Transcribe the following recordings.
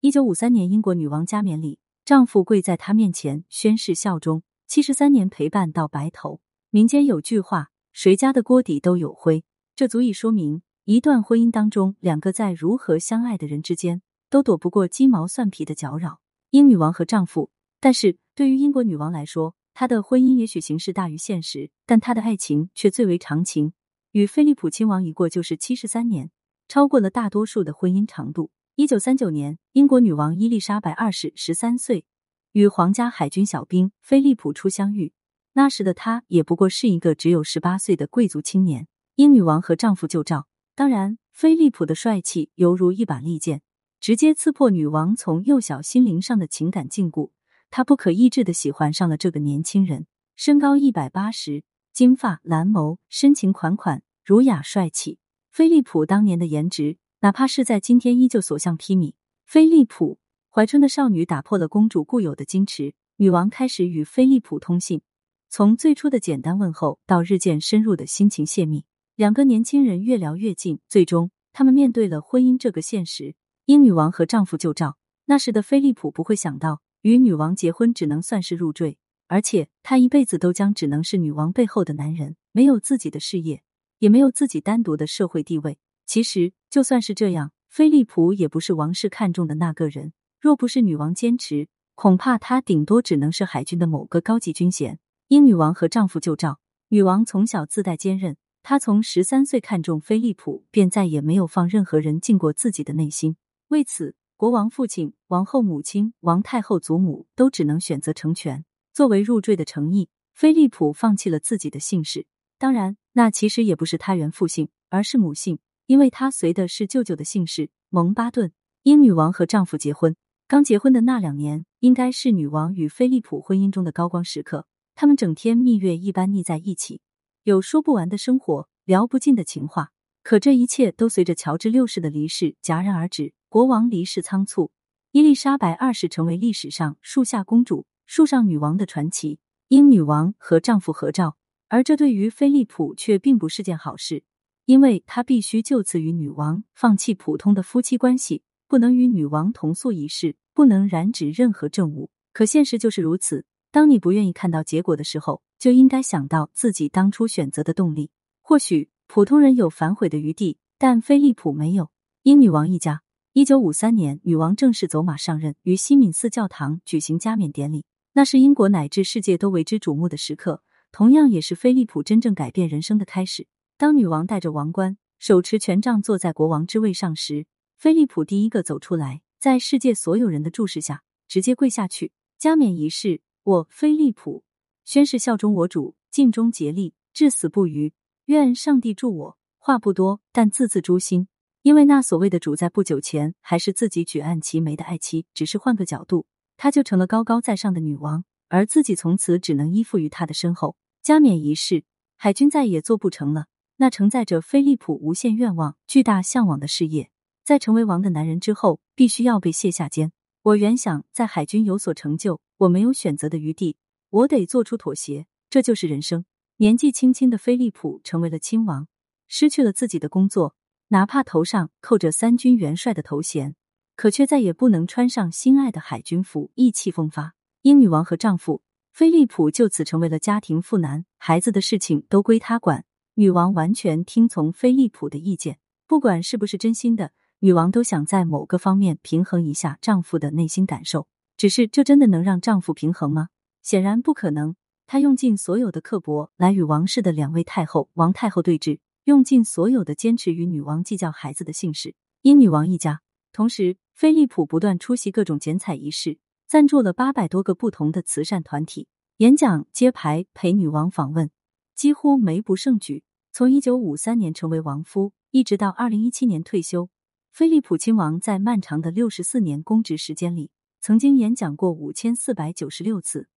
一九五三年，英国女王加冕礼，丈夫跪在她面前宣誓效忠，七十三年陪伴到白头。民间有句话：“谁家的锅底都有灰”，这足以说明一段婚姻当中，两个在如何相爱的人之间，都躲不过鸡毛蒜皮的搅扰。英女王和丈夫，但是对于英国女王来说，她的婚姻也许形式大于现实，但她的爱情却最为长情。与菲利普亲王一过就是七十三年，超过了大多数的婚姻长度。一九三九年，英国女王伊丽莎白二世十三岁，与皇家海军小兵菲利普初相遇。那时的她也不过是一个只有十八岁的贵族青年。英女王和丈夫就照，当然，菲利普的帅气犹如一把利剑，直接刺破女王从幼小心灵上的情感禁锢。她不可抑制的喜欢上了这个年轻人。身高一百八十，金发蓝眸，深情款款，儒雅帅气。菲利普当年的颜值。哪怕是在今天，依旧所向披靡。菲利普怀春的少女打破了公主固有的矜持，女王开始与菲利普通信。从最初的简单问候到日渐深入的心情泄密，两个年轻人越聊越近。最终，他们面对了婚姻这个现实。英女王和丈夫就照。那时的菲利普不会想到，与女王结婚只能算是入赘，而且他一辈子都将只能是女王背后的男人，没有自己的事业，也没有自己单独的社会地位。其实，就算是这样，菲利普也不是王室看中的那个人。若不是女王坚持，恐怕他顶多只能是海军的某个高级军衔。英女王和丈夫旧照，女王从小自带坚韧，她从十三岁看中菲利普，便再也没有放任何人进过自己的内心。为此，国王父亲、王后母亲、王太后祖母都只能选择成全。作为入赘的诚意，菲利普放弃了自己的姓氏。当然，那其实也不是他原父姓，而是母姓。因为他随的是舅舅的姓氏蒙巴顿。英女王和丈夫结婚，刚结婚的那两年，应该是女王与菲利普婚姻中的高光时刻。他们整天蜜月一般腻在一起，有说不完的生活，聊不尽的情话。可这一切都随着乔治六世的离世戛然而止。国王离世仓促，伊丽莎白二世成为历史上树下公主、树上女王的传奇。英女王和丈夫合照，而这对于菲利普却并不是件好事。因为他必须就此与女王放弃普通的夫妻关系，不能与女王同宿一室，不能染指任何政务。可现实就是如此。当你不愿意看到结果的时候，就应该想到自己当初选择的动力。或许普通人有反悔的余地，但菲利普没有。英女王一家，一九五三年，女王正式走马上任，于西敏寺教堂举行加冕典礼。那是英国乃至世界都为之瞩目的时刻，同样也是菲利普真正改变人生的开始。当女王戴着王冠，手持权杖坐在国王之位上时，菲利普第一个走出来，在世界所有人的注视下，直接跪下去。加冕仪式，我菲利普宣誓效忠我主，尽忠竭力，至死不渝。愿上帝助我。话不多，但字字诛心。因为那所谓的主，在不久前还是自己举案齐眉的爱妻，只是换个角度，她就成了高高在上的女王，而自己从此只能依附于她的身后。加冕仪式，海军再也做不成了。那承载着菲利普无限愿望、巨大向往的事业，在成为王的男人之后，必须要被卸下肩。我原想在海军有所成就，我没有选择的余地，我得做出妥协，这就是人生。年纪轻轻的菲利普成为了亲王，失去了自己的工作，哪怕头上扣着三军元帅的头衔，可却再也不能穿上心爱的海军服，意气风发。英女王和丈夫菲利普就此成为了家庭妇男，孩子的事情都归他管。女王完全听从菲利普的意见，不管是不是真心的，女王都想在某个方面平衡一下丈夫的内心感受。只是这真的能让丈夫平衡吗？显然不可能。她用尽所有的刻薄来与王室的两位太后王太后对峙，用尽所有的坚持与女王计较孩子的姓氏。因女王一家，同时菲利普不断出席各种剪彩仪式，赞助了八百多个不同的慈善团体，演讲、揭牌、陪女王访问，几乎没不胜举。从一九五三年成为王夫，一直到二零一七年退休，菲利普亲王在漫长的六十四年公职时间里，曾经演讲过五千四百九十六次，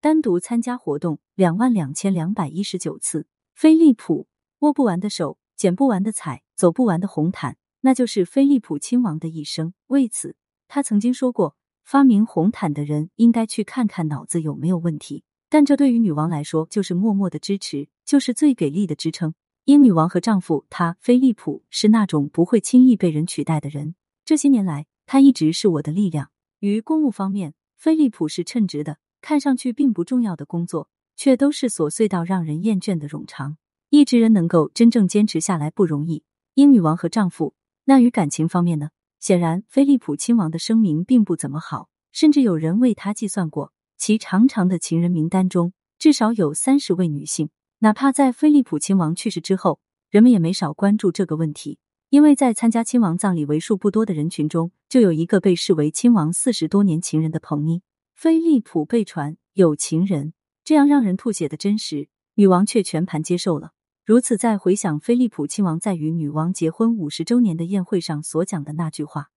单独参加活动两万两千两百一十九次。菲利普握不完的手，剪不完的彩，走不完的红毯，那就是菲利普亲王的一生。为此，他曾经说过：“发明红毯的人应该去看看脑子有没有问题。”但这对于女王来说，就是默默的支持，就是最给力的支撑。英女王和丈夫她菲利普是那种不会轻易被人取代的人。这些年来，他一直是我的力量。于公务方面，菲利普是称职的，看上去并不重要的工作，却都是琐碎到让人厌倦的冗长。一直人能够真正坚持下来不容易。英女王和丈夫，那于感情方面呢？显然，菲利普亲王的声名并不怎么好，甚至有人为他计算过，其长长的情人名单中至少有三十位女性。哪怕在菲利普亲王去世之后，人们也没少关注这个问题。因为在参加亲王葬礼为数不多的人群中，就有一个被视为亲王四十多年情人的彭妮。菲利普被传有情人，这样让人吐血的真实，女王却全盘接受了。如此，在回想菲利普亲王在与女王结婚五十周年的宴会上所讲的那句话，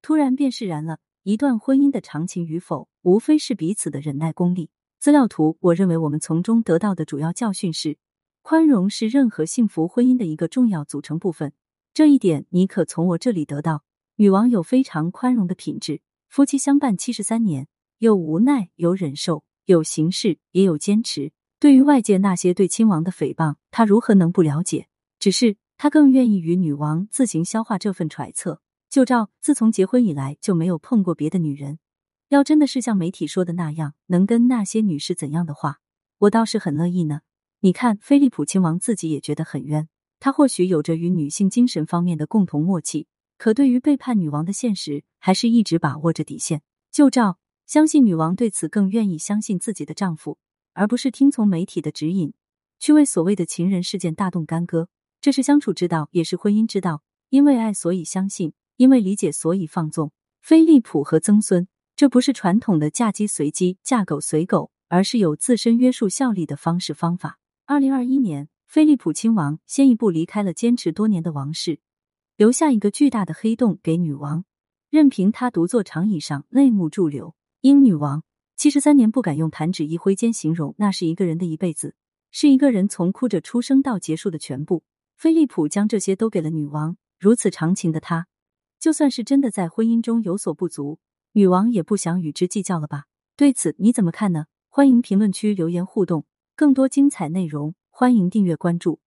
突然便释然了。一段婚姻的长情与否，无非是彼此的忍耐功力。资料图，我认为我们从中得到的主要教训是，宽容是任何幸福婚姻的一个重要组成部分。这一点你可从我这里得到。女王有非常宽容的品质，夫妻相伴七十三年，有无奈，有忍受，有行事，也有坚持。对于外界那些对亲王的诽谤，她如何能不了解？只是她更愿意与女王自行消化这份揣测。就照自从结婚以来就没有碰过别的女人。要真的是像媒体说的那样，能跟那些女士怎样的话，我倒是很乐意呢。你看，菲利普亲王自己也觉得很冤。他或许有着与女性精神方面的共同默契，可对于背叛女王的现实，还是一直把握着底线。就照相信女王对此更愿意相信自己的丈夫，而不是听从媒体的指引，去为所谓的情人事件大动干戈。这是相处之道，也是婚姻之道。因为爱，所以相信；因为理解，所以放纵。菲利普和曾孙，这不是传统的嫁鸡随鸡、嫁狗随狗，而是有自身约束效力的方式方法。二零二一年。菲利普亲王先一步离开了坚持多年的王室，留下一个巨大的黑洞给女王，任凭她独坐长椅上泪目驻留。英女王七十三年不敢用弹指一挥间形容，那是一个人的一辈子，是一个人从哭着出生到结束的全部。菲利普将这些都给了女王，如此长情的他，就算是真的在婚姻中有所不足，女王也不想与之计较了吧？对此你怎么看呢？欢迎评论区留言互动，更多精彩内容。欢迎订阅关注。